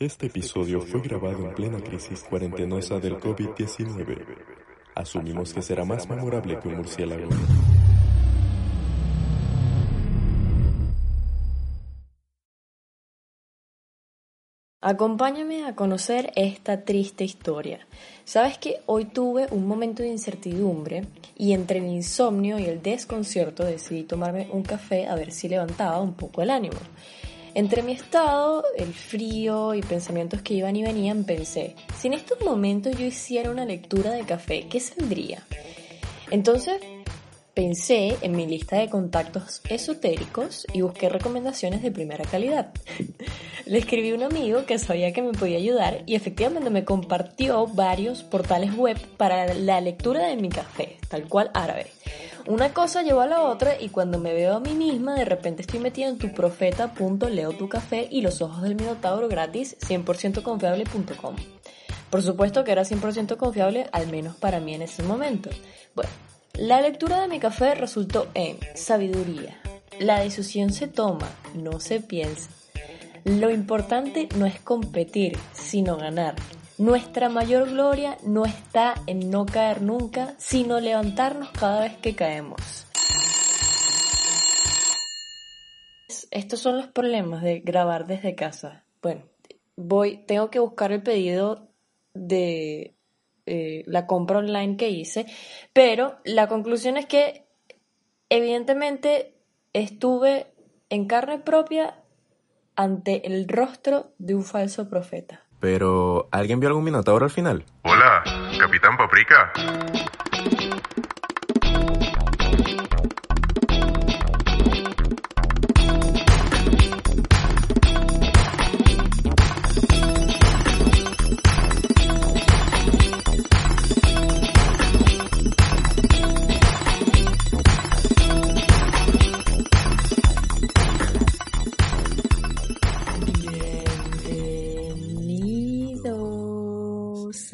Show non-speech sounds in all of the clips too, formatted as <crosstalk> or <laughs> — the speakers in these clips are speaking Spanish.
Este episodio fue grabado en plena crisis cuarentenosa del COVID-19. Asumimos que será más memorable que un murciélago. Acompáñame a conocer esta triste historia. Sabes que hoy tuve un momento de incertidumbre y entre el insomnio y el desconcierto decidí tomarme un café a ver si levantaba un poco el ánimo. Entre mi estado, el frío y pensamientos que iban y venían, pensé, si en estos momentos yo hiciera una lectura de café, ¿qué saldría? Entonces pensé en mi lista de contactos esotéricos y busqué recomendaciones de primera calidad. <laughs> Le escribí a un amigo que sabía que me podía ayudar y efectivamente me compartió varios portales web para la lectura de mi café, tal cual árabe. Una cosa llevó a la otra y cuando me veo a mí misma, de repente estoy metida en tu profeta.leo tu café y los ojos del minotauro gratis 100% confiable.com. Por supuesto que era 100% confiable, al menos para mí en ese momento. Bueno, la lectura de mi café resultó en sabiduría. La decisión se toma, no se piensa. Lo importante no es competir, sino ganar. Nuestra mayor gloria no está en no caer nunca, sino levantarnos cada vez que caemos. Estos son los problemas de grabar desde casa. Bueno, voy, tengo que buscar el pedido de eh, la compra online que hice, pero la conclusión es que evidentemente estuve en carne propia ante el rostro de un falso profeta. Pero, ¿alguien vio algún minotauro al final? Hola, Capitán Paprika.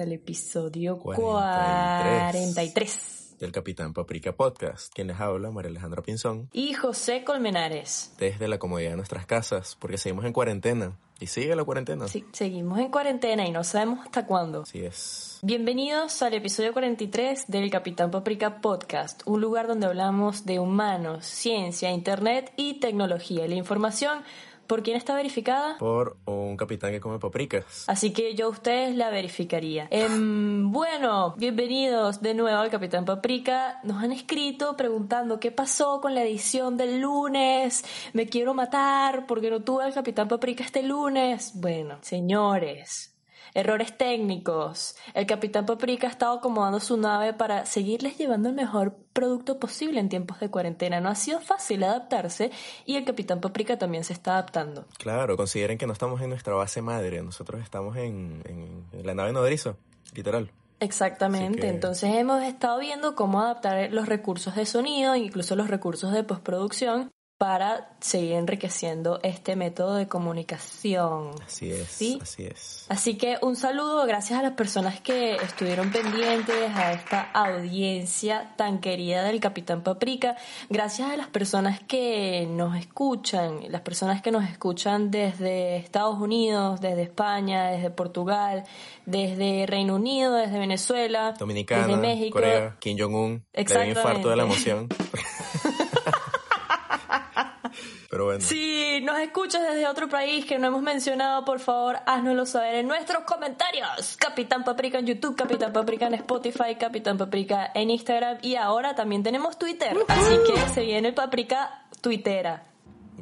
Al episodio 43. Del Capitán Paprika Podcast. Quien les habla, María Alejandra Pinzón. Y José Colmenares. Desde la comodidad de nuestras casas, porque seguimos en cuarentena. Y sigue la cuarentena. Sí, seguimos en cuarentena y no sabemos hasta cuándo. Así es. Bienvenidos al episodio 43 del Capitán Paprika Podcast, un lugar donde hablamos de humanos, ciencia, internet y tecnología. La información, ¿por quién está verificada? Por un capitán que come paprikas. Así que yo a ustedes la verificaría. Em, bueno, bienvenidos de nuevo al Capitán Paprika. Nos han escrito preguntando qué pasó con la edición del lunes. Me quiero matar porque no tuve al Capitán Paprika este lunes. Bueno, señores. Errores técnicos. El Capitán Paprika ha estado acomodando su nave para seguirles llevando el mejor producto posible en tiempos de cuarentena. No ha sido fácil adaptarse y el Capitán Paprika también se está adaptando. Claro, consideren que no estamos en nuestra base madre. Nosotros estamos en, en- en la nave nodriza, literal. Exactamente, que- entonces hemos estado viendo cómo adaptar los recursos de sonido, incluso los recursos de postproducción, para seguir enriqueciendo este método de comunicación. Así es, ¿Sí? así es. Así que un saludo, gracias a las personas que estuvieron pendientes a esta audiencia tan querida del Capitán Paprika, gracias a las personas que nos escuchan, las personas que nos escuchan desde Estados Unidos, desde España, desde Portugal, desde Reino Unido, desde Venezuela, Dominicana, desde México. Corea, Kim Jong-un. Le dio infarto de la emoción. <laughs> Pero bueno. Si nos escuchas desde otro país que no hemos mencionado, por favor, háznoslo saber en nuestros comentarios. Capitán Paprika en YouTube, Capitán Paprika en Spotify, Capitán Paprika en Instagram y ahora también tenemos Twitter. Así que se viene Paprika Twittera.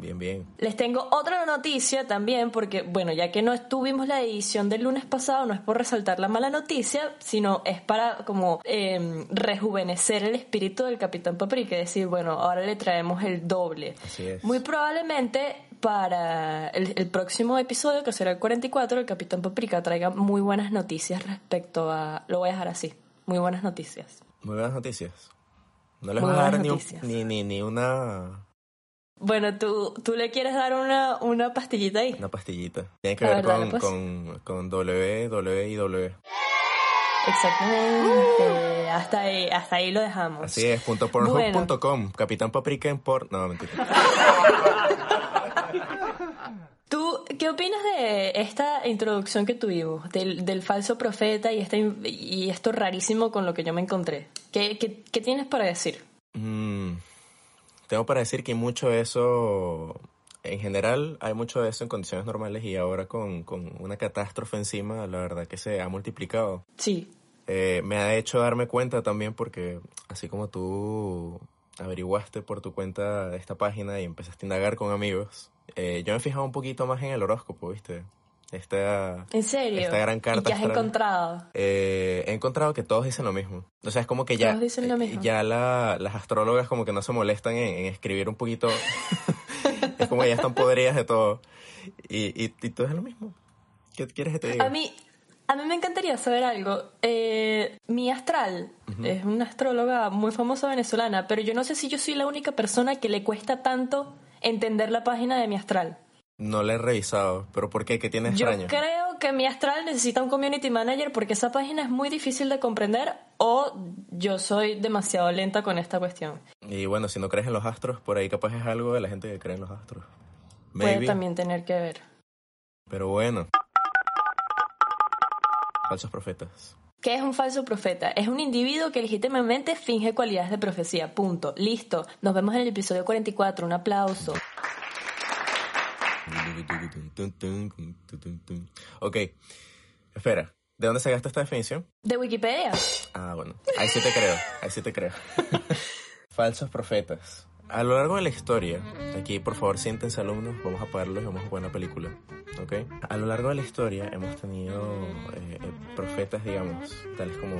Bien, bien. Les tengo otra noticia también, porque, bueno, ya que no estuvimos la edición del lunes pasado, no es por resaltar la mala noticia, sino es para como eh, rejuvenecer el espíritu del Capitán Paprika, decir, bueno, ahora le traemos el doble. Así es. Muy probablemente para el, el próximo episodio, que será el 44, el Capitán Paprika traiga muy buenas noticias respecto a... Lo voy a dejar así, muy buenas noticias. Muy buenas noticias. No les voy a dar ni, ni, ni una, Bueno, ¿tú, tú le quieres dar una, una pastillita ahí? una pastillita. Tiene que ver con, pues. con, con W, W y W. Exactamente. Hasta ahí, hasta ahí lo dejamos. Así es, punto pornhub.com. Capitán Paprika en por... No, mentira. <laughs> ¿Tú qué ¿Qué opinas de esta introducción que tuvimos, del, del falso profeta y, este, y esto rarísimo con lo que yo me encontré? ¿Qué, qué, qué tienes para decir? Mm, tengo para decir que mucho de eso, en general hay mucho de eso en condiciones normales y ahora con, con una catástrofe encima, la verdad que se ha multiplicado. Sí. Eh, me ha hecho darme cuenta también porque así como tú averiguaste por tu cuenta esta página y empezaste a indagar con amigos, eh, yo me he fijado un poquito más en el horóscopo, ¿viste? Esta, ¿En serio? esta gran carta ¿Y qué has astral. encontrado? Eh, he encontrado que todos dicen lo mismo. O sea, es como que ya, Todos dicen lo mismo. ya la- las astrólogas como que no se molestan en, en escribir un poquito. <laughs> es como que ya están podridas de todo. Y, y, y todo es lo mismo. ¿Qué quieres que te diga? A mí, a mí me encantaría saber algo. Eh, mi astral es una astróloga muy famosa venezolana, pero yo no sé si yo soy la única persona que le cuesta tanto entender la página de mi astral. No la he revisado. ¿Pero por qué? ¿Qué tiene Yo extraño? creo que mi astral necesita un community manager porque esa página es muy difícil de comprender o yo soy demasiado lenta con esta cuestión. Y bueno, si no crees en los astros, por ahí capaz es algo de la gente que cree en los astros. Puede Maybe. también tener que ver. Pero bueno. Falsos profetas. ¿Qué es un falso profeta? Es un individuo que legítimamente finge cualidades de profecía. Punto. Listo. Nos vemos en el episodio 44. Un aplauso. Ok. Espera. ¿De dónde se gasta esta definición? De Wikipedia. Ah, bueno. Ahí sí te creo. Ahí sí te creo. <laughs> Falsos profetas. A lo largo de la historia, aquí por favor siéntense alumnos, vamos a apagarlos y vamos a poner una película. ¿Ok? A lo largo de la historia hemos tenido eh, eh, profetas, digamos, tales como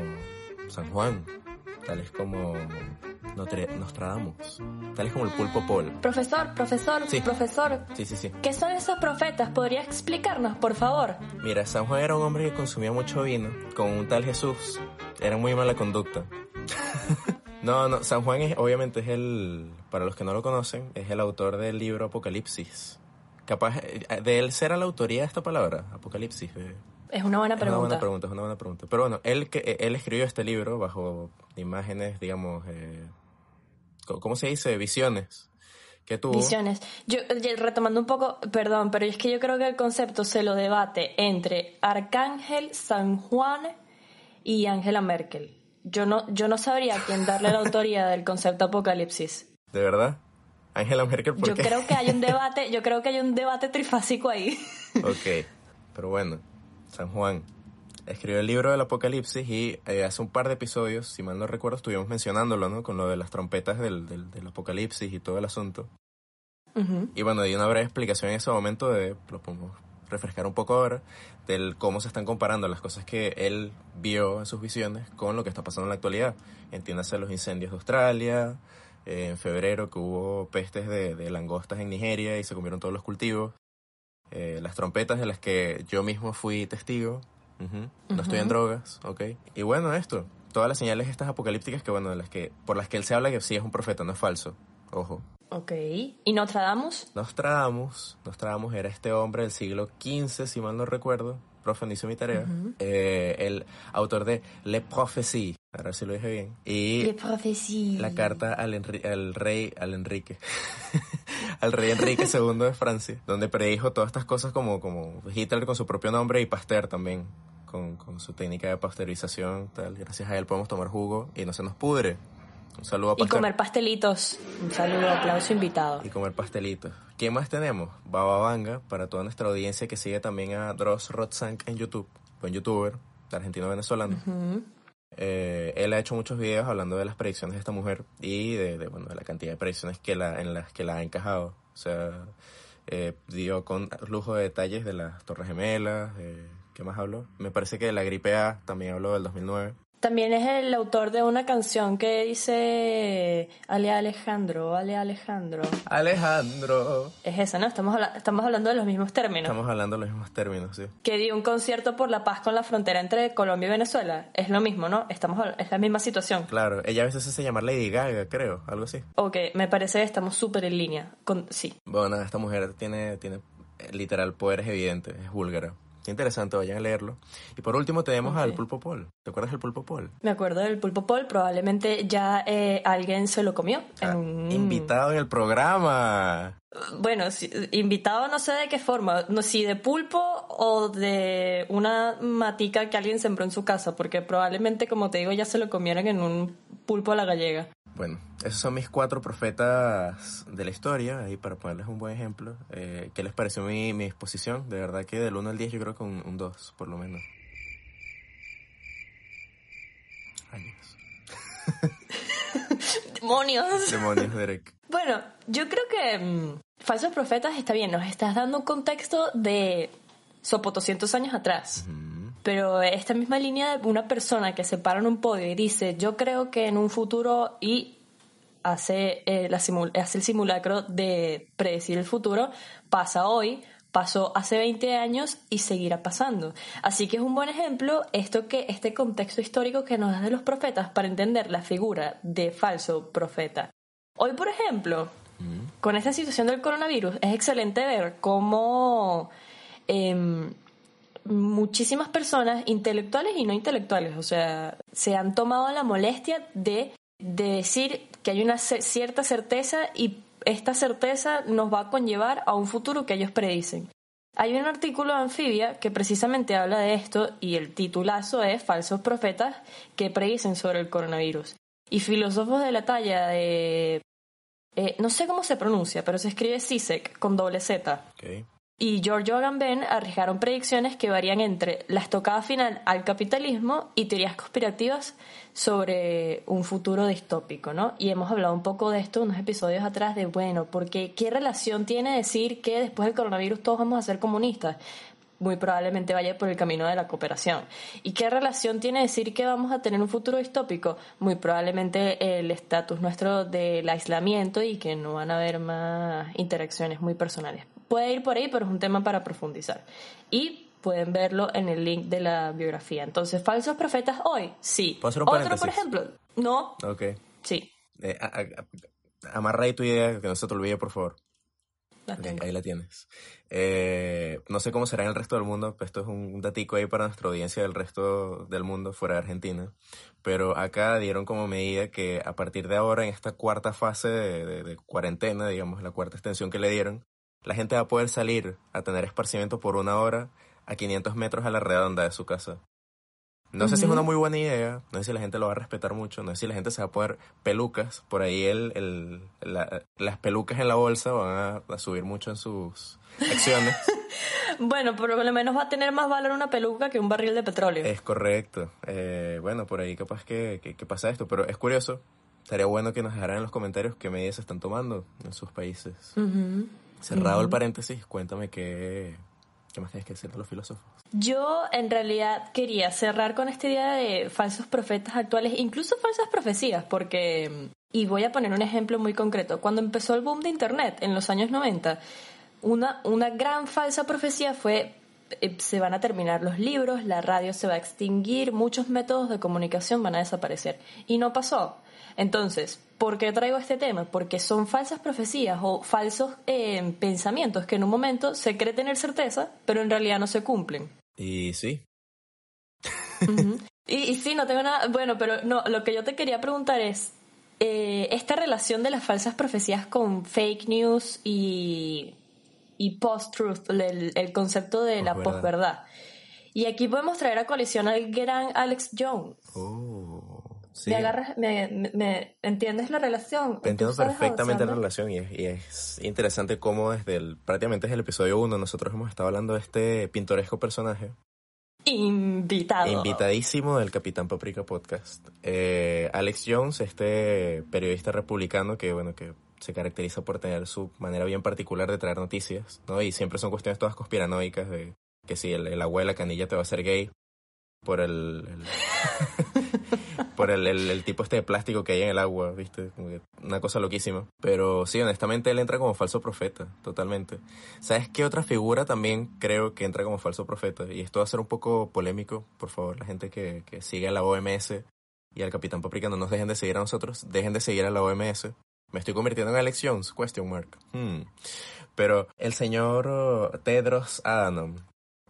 San Juan, tales como Notre- Nostradamus, tales como el pulpo Paul. Profesor, profesor, Sí. profesor. Sí, sí, sí. ¿Qué son esos profetas? ¿Podría explicarnos, por favor? Mira, San Juan era un hombre que consumía mucho vino con un tal Jesús. Era muy mala conducta. <laughs> no, no, San Juan es, obviamente es el, para los que no lo conocen, es el autor del libro Apocalipsis. Capaz, eh, de él será la autoría de esta palabra, Apocalipsis. eh. Es una buena Es una pregunta. buena pregunta, es una buena pregunta. Pero bueno, él, que, él escribió este libro bajo imágenes, digamos, eh, ¿cómo se dice? Visiones. Que tuvo. Visiones. Yo, oye, retomando un poco, perdón, pero es que yo creo que el concepto se lo debate entre Arcángel, San Juan y Angela Merkel. Yo no, yo no sabría a quién darle la autoría del concepto apocalipsis. ¿De verdad? Angela Merkel, ¿por Yo qué? creo que hay un debate, yo creo que hay un <laughs> debate trifásico ahí. Ok, pero bueno, San Juan escribió el libro del Apocalipsis y eh, hace un par de episodios, si mal no recuerdo, estuvimos mencionándolo, ¿no? Con lo de las trompetas del, del, del Apocalipsis y todo el asunto. Y bueno, di una breve explicación en ese momento de, lo podemos refrescar un poco ahora, del cómo se están comparando las cosas que él vio en sus visiones con lo que está pasando en la actualidad. Entiéndase los incendios de Australia, eh, en febrero que hubo pestes de, de langostas en Nigeria y se comieron todos los cultivos, eh, las trompetas de las que yo mismo fui testigo, No estoy en drogas, ok. Y bueno, esto, todas las señales estas apocalípticas que, bueno, de las que, por las que él se habla que sí es un profeta, no es falso, ojo. Ok. ¿Y Nostradamus? Nostradamus, Nostradamus era este hombre del siglo XV, si mal no recuerdo, profe, no mi tarea, eh, el autor de Le Prophétie, a ver si lo dije bien, y la carta al, Enri- al rey, al Enrique, <laughs> al rey Enrique <laughs> II de Francia, donde predijo todas estas cosas como, como Hitler con su propio nombre y Pasteur también, con, con su técnica de pasteurización, tal. Gracias a él podemos tomar jugo y no se nos pudre. Un saludo a Y Pasteur. comer pastelitos. Un saludo, aplauso invitado. y comer pastelitos. ¿Quién más tenemos? Baba Vanga, para toda nuestra audiencia que sigue también a Dross Rotzank en YouTube, buen youtuber, argentino-venezolano. Ujú. Eh, él ha hecho muchos videos hablando de las predicciones de esta mujer y de, bueno, de la cantidad de predicciones que la, en las que la ha encajado. O sea, eh, dio con lujo de detalles de las Torres Gemelas. eh, ¿Qué más habló? Me parece que de la gripe A también habló del 2009. También es el autor de una canción que dice Ale Alejandro, Ale Alejandro. Alejandro. Es esa, ¿no? Estamos, habla- estamos hablando de los mismos términos. Estamos hablando de los mismos términos, sí. Que dio un concierto por la paz con la frontera entre Colombia y Venezuela. Es lo mismo, ¿no? Estamos, es la misma situación. Claro, ella a veces se hace llamar Lady Gaga, creo, algo así. Ok, me parece que estamos súper en línea. Con, sí. Bueno, esta mujer tiene, tiene eh, literal poderes evidentes, es búlgara. Interesante, vayan a leerlo. Y por último tenemos al Pulpo Paul. ¿Te acuerdas del Pulpo Paul? Me acuerdo del Pulpo Paul, probablemente ya eh, alguien se lo comió. Ah, en Invitado en el programa. Bueno, si- invitado no sé de qué forma, no si de pulpo o de una matica que alguien sembró en su casa, porque probablemente, como te digo, ya se lo comieron en un pulpo a la gallega. Bueno, esos son mis cuatro profetas de la historia, ahí para ponerles un buen ejemplo. Eh, ¿Qué les pareció mi, mi exposición? De verdad que del 1 al 10 yo creo que un, un 2, por lo menos. Años. <laughs> ¡Demonios! Demonios, Derek. Bueno, yo creo que mm, Falsos Profetas está bien, nos estás dando un contexto de sopo 200 años atrás. Pero esta misma línea de una persona que se para en un podio y dice, yo creo que en un futuro y hace, eh, la simul- hace el simulacro de predecir el futuro, pasa hoy, pasó hace 20 años y seguirá pasando. Así que es un buen ejemplo esto que este contexto histórico que nos da de los profetas para entender la figura de falso profeta. Hoy, por ejemplo, con esta situación del coronavirus, es excelente ver cómo em, muchísimas personas, intelectuales y no intelectuales, o sea, se han tomado la molestia de, de decir que hay una cierta certeza y esta certeza nos va a conllevar a un futuro que ellos predicen. Hay un artículo de Anfibia que precisamente habla de esto y el titulazo es Falsos profetas que predicen sobre el coronavirus. Y filósofos de la talla de... eh, no sé cómo se pronuncia, pero se escribe Sisek con doble Z Ok. Y Giorgio Agamben arriesgaron predicciones que varían entre la estocada final al capitalismo y teorías conspirativas sobre un futuro distópico, ¿no? Y hemos hablado un poco de esto unos episodios atrás de, bueno, porque ¿qué relación tiene decir que después del coronavirus todos vamos a ser comunistas? Muy probablemente vaya por el camino de la cooperación. ¿Y qué relación tiene decir que vamos a tener un futuro distópico? Muy probablemente el estatus nuestro del aislamiento y que no van a haber más interacciones muy personales. Puede ir por ahí, pero es un tema para profundizar. Y pueden verlo en el link de la biografía. Entonces, falsos profetas hoy, sí. ¿Puedo hacer un Otro, por ejemplo, no, Ok. sí. Eh, a- a- a- amarra ahí tu idea, que no se te olvide, por favor. la ahí la tienes. Eh, no sé cómo será en el resto del mundo, pues esto es un, un datico ahí para nuestra audiencia del resto del mundo, fuera de Argentina. Pero acá dieron como medida que a partir de ahora, en esta cuarta fase de, de- de cuarentena, digamos, la cuarta extensión que le dieron, la gente va a poder salir a tener esparcimiento por una hora a 500 metros a la redonda de su casa. No sé si es una muy buena idea, no sé si la gente lo va a respetar mucho, no sé si la gente se va a poner pelucas, por ahí el, el- la- las pelucas en la bolsa van a, a subir mucho en sus acciones. <laughs> Bueno, por lo menos va a tener más valor una peluca que un barril de petróleo. es correcto. Eh, bueno, por ahí capaz que, que- que pasa esto, pero es curioso. Estaría bueno que nos dejaran en los comentarios qué medidas se están tomando en sus países. Cerrado el paréntesis, cuéntame qué, qué más tienes que decir de los filósofos. Yo en realidad quería cerrar con esta idea de falsos profetas actuales, incluso falsas profecías, porque, y voy a poner un ejemplo muy concreto, cuando empezó el boom de Internet en los años 90, una, una gran falsa profecía fue, eh, se van a terminar los libros, la radio se va a extinguir, muchos métodos de comunicación van a desaparecer. Y no pasó. Entonces, ¿por qué traigo este tema? Porque son falsas profecías o falsos eh, pensamientos que en un momento se cree tener certeza, pero en realidad no se cumplen. Y sí, <laughs> y, y sí, no tengo nada. Bueno, pero no, lo que yo te quería preguntar es: eh, esta relación de las falsas profecías con fake news y, y post-truth, el, el concepto de la Posverdad. Y aquí podemos traer a colisión al gran Alex Jones. Oh, sí. ¿Me, agarras, me, me- me- entiendes la relación? Te entiendo ¿Tú sabes perfectamente la relación y es, y es interesante cómo desde el, prácticamente desde el episodio 1 nosotros hemos estado hablando de este pintoresco personaje Invitado. invitadísimo del Capitán Paprika Podcast. Eh, Alex Jones, este periodista republicano que, bueno, que se caracteriza por tener su manera bien particular de traer noticias, ¿no? Y siempre son cuestiones todas conspiranoicas de que si el, el agua de la canilla te va a hacer gay por el... el- <laughs> por el, el- el tipo este de plástico que hay en el agua, ¿viste? Como que una cosa loquísima. Pero sí, honestamente él entra como falso profeta, totalmente. ¿Sabes qué otra figura también creo que entra como falso profeta? Y esto va a ser un poco polémico, por favor, la gente que, que sigue a la OMS y al Capitán Paprika no nos dejen de seguir a nosotros, dejen de seguir a la OMS. Me estoy convirtiendo en Alex Jones, question mark. Hmm. Pero el señor Tedros Adhanom,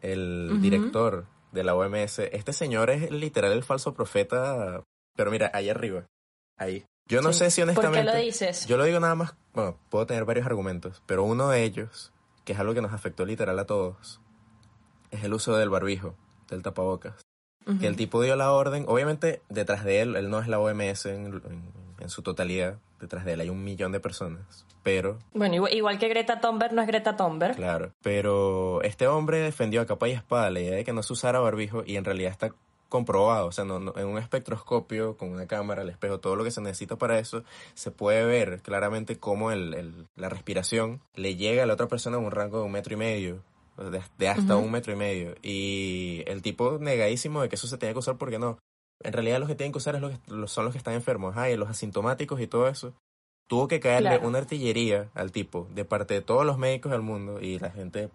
el director de la OMS, este señor es literal el falso profeta, pero mira, ahí arriba, ahí. Yo no Sí. sé si honestamente... ¿Por qué lo dices? Yo lo digo nada más, bueno, puedo tener varios argumentos, pero uno de ellos, que es algo que nos afectó literal a todos, es el uso del barbijo, del tapabocas. Que el tipo dio la orden, obviamente detrás de él, él no es la OMS en, en- en su totalidad, detrás de él hay un millón de personas, pero, Bueno, igual, que Greta Thunberg no es Greta Thunberg. claro, pero este hombre defendió a capa y espada la idea de que no se usara barbijo y en realidad está comprobado, o sea, no, no- en un espectroscopio con una cámara, el espejo, todo lo que se necesita para eso, se puede ver claramente cómo el, el- la respiración le llega a la otra persona en un rango de un metro y medio, de, de hasta un metro y medio. Y el tipo negadísimo de que eso se tenía que usar porque no. En realidad los que tienen que usar es los que- los- son los que están enfermos, ay, los asintomáticos y todo eso. Tuvo que caerle Claro. una artillería al tipo de parte de todos los médicos del mundo y la gente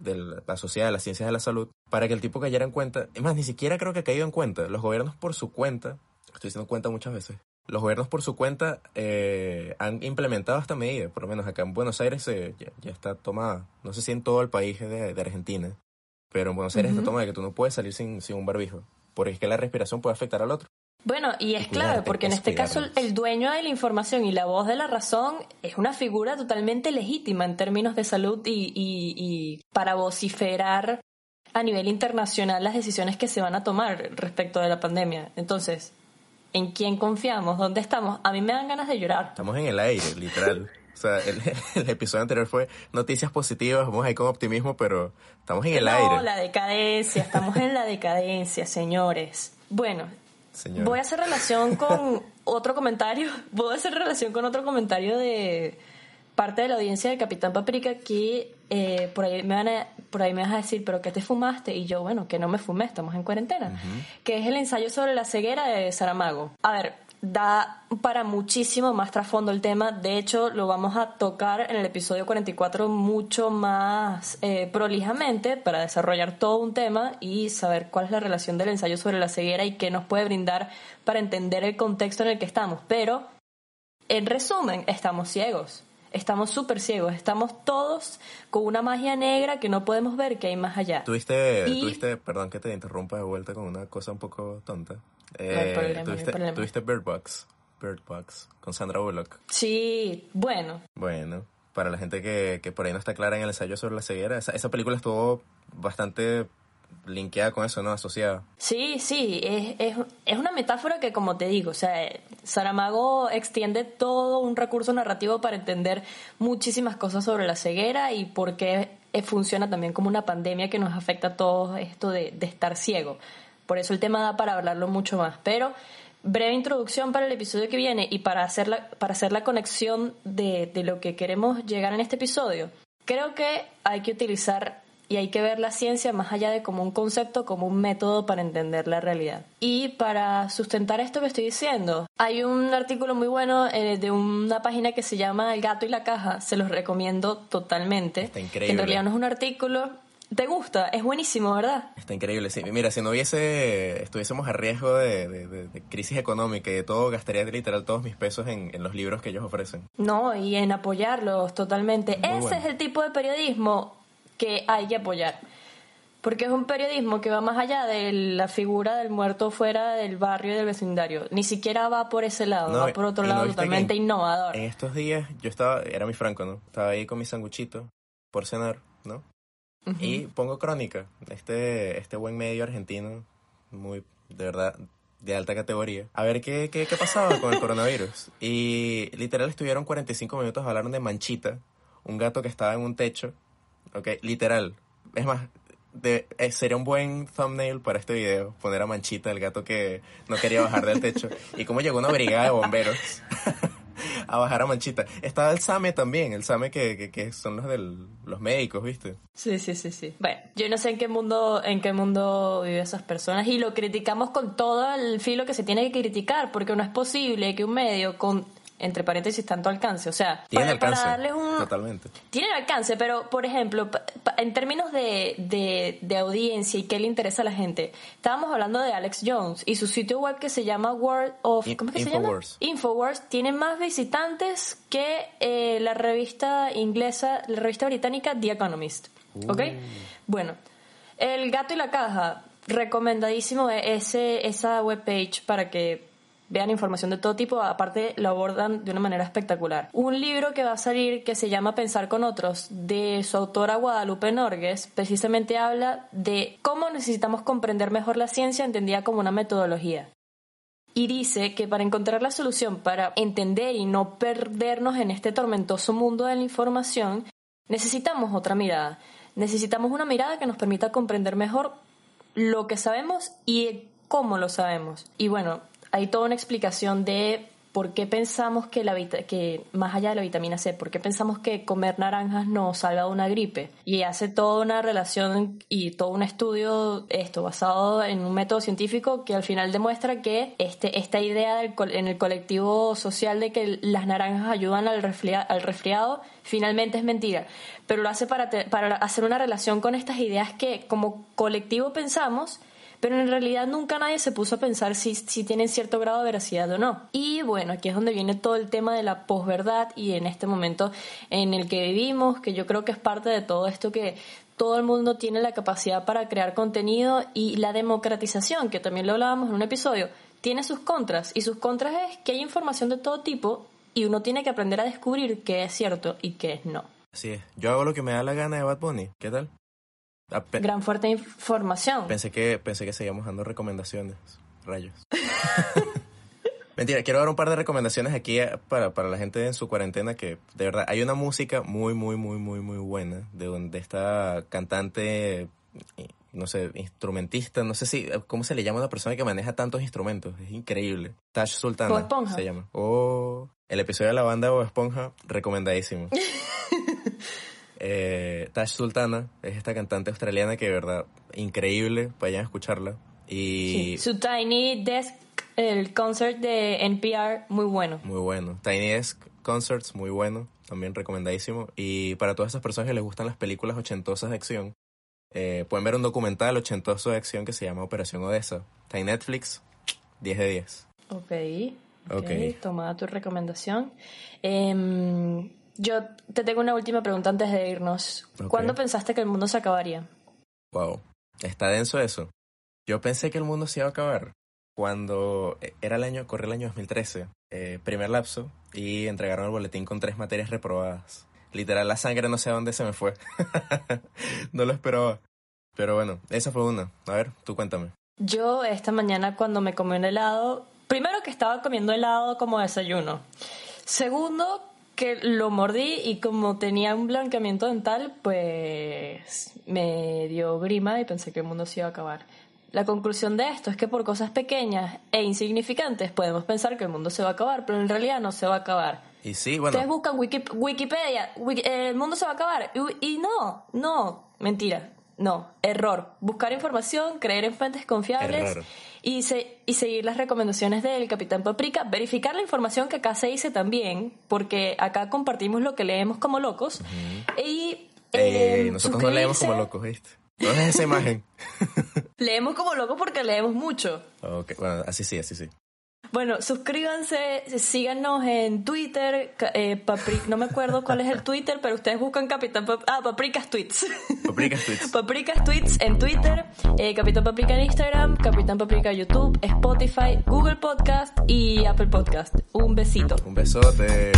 de la sociedad de las ciencias de la salud para que el tipo cayera en cuenta. Es más, ni siquiera creo que ha caído en cuenta. Los gobiernos por su cuenta, estoy diciendo cuenta muchas veces, los gobiernos por su cuenta eh, han implementado esta medida. Por lo menos acá en Buenos Aires eh, ya, ya está tomada. No sé si en todo el país de, de Argentina, pero en Buenos Aires está tomada de que tú no puedes salir sin, sin un barbijo. Porque es que la respiración puede afectar al otro. Bueno, y es clave, porque en es este caso el dueño de la información y la voz de la razón es una figura totalmente legítima en términos de salud y, y- y para vociferar a nivel internacional las decisiones que se van a tomar respecto de la pandemia. Entonces, ¿en quién confiamos? ¿Dónde estamos? A mí me dan ganas de llorar. Estamos en el aire, literal. <laughs> O sea, el, <laughs> el episodio anterior fue noticias positivas, vamos ahí con optimismo, pero estamos en el no, aire. la decadencia, estamos en la decadencia, señores. Bueno. Voy a hacer relación con <laughs> otro comentario. Voy a hacer relación con otro comentario de parte de la audiencia de Capitán Paprika que eh, por ahí me van a, por ahí me vas a decir, pero ¿qué te fumaste? Y yo, bueno, que no me fumé, estamos en cuarentena. Que es el ensayo sobre la ceguera de Saramago. A ver, da para muchísimo más trasfondo el tema. De hecho, lo vamos a tocar en el episodio 44 mucho más eh, prolijamente para desarrollar todo un tema y saber cuál es la relación del ensayo sobre la ceguera y qué nos puede brindar para entender el contexto en el que estamos. Pero, en resumen, estamos ciegos. Estamos súper ciegos. Estamos todos con una magia negra que no podemos ver que hay más allá. Tuviste, Y- tuviste, perdón que te interrumpa de vuelta con una cosa un poco tonta. Eh, no tuviste, Bird Box, Bird Box, con Sandra Bullock. Sí, bueno, Bueno, para la gente que, que por ahí no está clara en el ensayo sobre la ceguera, esa, esa película estuvo bastante linkeada con eso, ¿no? Asociada. Sí, sí, es, es, es una metáfora que, como te digo, o sea, Saramago extiende todo un recurso narrativo para entender muchísimas cosas sobre la ceguera y por qué eh, funciona también como una pandemia que nos afecta a todos esto de, de estar ciego. Por eso el tema da para hablarlo mucho más. Pero breve introducción para el episodio que viene y para hacer la, para hacer la conexión de, de lo que queremos llegar en este episodio. Creo que hay que utilizar y hay que ver la ciencia más allá de como un concepto, como un método para entender la realidad. Y para sustentar esto que estoy diciendo, hay un artículo muy bueno eh, de una página que se llama El gato y la caja, se los recomiendo totalmente. Está Que increíble. en realidad no es un artículo, te gusta, es buenísimo, ¿verdad? Está increíble. Sí, mira, si no hubiese, estuviésemos a riesgo de, de- de- crisis económica y de todo, gastaría literal todos mis pesos en, en los libros que ellos ofrecen. No, y en apoyarlos totalmente. Muy Ese bueno. es el tipo de periodismo que hay que apoyar. Porque es un periodismo que va más allá de la figura del muerto fuera del barrio y del vecindario. Ni siquiera va por ese lado, No, va por otro no lado que totalmente en- innovador. En estos días yo estaba, era mi franco, ¿no? Estaba ahí con mi sanguchito por cenar, ¿no? Y pongo crónica, este, este buen medio argentino, muy, de verdad, de alta categoría, a ver qué, qué, qué pasaba con el coronavirus. Y literal estuvieron 45 minutos, hablaron de Manchita, un gato que estaba en un techo, ok, literal. Es más, de, eh, sería un buen thumbnail para este video, poner a Manchita, el gato que no quería bajar del techo, y cómo llegó una brigada de bomberos. <laughs> <laughs> a bajar a Manchita. Estaba el SAME también, el SAME que, que, que son los del, los médicos, ¿viste? Sí, sí, sí, sí. Bueno, yo no sé en qué mundo, en qué mundo viven esas personas y lo criticamos con todo el filo que se tiene que criticar, porque no es posible que un medio con, entre paréntesis, tanto alcance, o sea, Tiene para, para alcance. darles un, Totalmente. Tienen alcance, pero por ejemplo, en términos de, de, de audiencia y qué le interesa a la gente, estábamos hablando de Alex Jones y su sitio web que se llama World of ¿cómo es que Infowars. se llama? Infowars tiene más visitantes que eh, la revista inglesa, la revista británica The Economist, ¿ok? Bueno. El gato y la caja, recomendadísimo ese, esa webpage para que vean información de todo tipo, aparte lo abordan de una manera espectacular. Un libro que va a salir que se llama Pensar con otros, de su autora Guadalupe Norgues, precisamente habla de cómo necesitamos comprender mejor la ciencia entendida como una metodología. Y dice que para encontrar la solución, para entender y no perdernos en este tormentoso mundo de la información, necesitamos otra mirada. Necesitamos una mirada que nos permita comprender mejor lo que sabemos y cómo lo sabemos. Y bueno, hay toda una explicación de por qué pensamos que, la, que más allá de la vitamina C, por qué pensamos que comer naranjas nos salva de una gripe. Y hace toda una relación y todo un estudio esto basado en un método científico que al final demuestra que este, esta idea en el colectivo social de que las naranjas ayudan al, al resfriado finalmente es mentira. Pero lo hace para, para hacer una relación con estas ideas que como colectivo pensamos pero en realidad nunca nadie se puso a pensar si, si tienen cierto grado de veracidad o no. Y bueno, aquí es donde viene todo el tema de la posverdad y en este momento en el que vivimos, que yo creo que es parte de todo esto que todo el mundo tiene la capacidad para crear contenido y la democratización, que también lo hablábamos en un episodio, tiene sus contras y sus contras es que hay información de todo tipo y uno tiene que aprender a descubrir qué es cierto y qué es no. Así es. Yo hago lo que me da la gana de Bad Bunny. ¿Qué tal? Gran fuerte información. Pensé que, pensé que seguíamos dando recomendaciones. Rayos. <laughs> Mentira, quiero dar un par de recomendaciones aquí eh, para, para la gente en su cuarentena que de verdad hay una música muy, muy, muy, muy, muy buena de donde esta cantante, no sé, instrumentista, no sé si, ¿cómo se le llama a una persona que maneja tantos instrumentos? Es increíble. Tash Sultana se llama. Oh, el episodio de la banda O Esponja, recomendadísimo. <laughs> Eh, Tash Sultana es esta cantante australiana que de verdad increíble, vayan a escucharla. Y su Tiny Desk, el concert de NPR, muy bueno. Muy bueno. Tiny Desk Concerts, muy bueno, también recomendadísimo. Y para todas esas personas que les gustan las películas ochentosas de acción, eh, pueden ver un documental ochentoso de acción que se llama Operación Odessa. Está en Netflix, 10 de 10. Ok. Ok. okay. Tomada tu recomendación. Eh, yo te tengo una última pregunta antes de irnos. ¿Cuándo pensaste que el mundo se acabaría? Wow, está denso eso. Yo pensé que el mundo se iba a acabar cuando eh, era el año, corría el año 2013, eh, primer lapso, y entregaron el boletín con tres materias reprobadas. Literal, la sangre no sé a dónde se me fue. <laughs> no lo esperaba. Pero bueno, esa fue una. A ver, tú cuéntame. Yo esta mañana cuando me comí un helado, primero que estaba comiendo helado como desayuno. Segundo, que lo mordí y como tenía un blanqueamiento dental, pues me dio grima y pensé que el mundo se iba a acabar. La conclusión de esto es que por cosas pequeñas e insignificantes podemos pensar que el mundo se va a acabar, pero en realidad no se va a acabar. Y sí, bueno. Ustedes buscan Wikipedia, el mundo se va a acabar. Y, no, no, mentira, no, error. Buscar información, creer en fuentes confiables y, y seguir las recomendaciones del Capitán Paprika, verificar la información que acá se dice también, porque acá compartimos lo que leemos como locos. Y eh, nosotros no leemos como locos, ¿viste? No es esa imagen. <laughs> leemos como locos porque leemos mucho. Okay, bueno, así sí, así sí. Bueno, suscríbanse, síganos en Twitter, eh, no me acuerdo cuál es el Twitter, pero ustedes buscan Capitán ah, Papricas Tweets. Papricas Tweets. <laughs> Papricas Tweets en Twitter, eh, Capitán Paprika en Instagram, Capitán Paprika YouTube, Spotify, Google Podcast y Apple Podcast. Un besito. Un besote.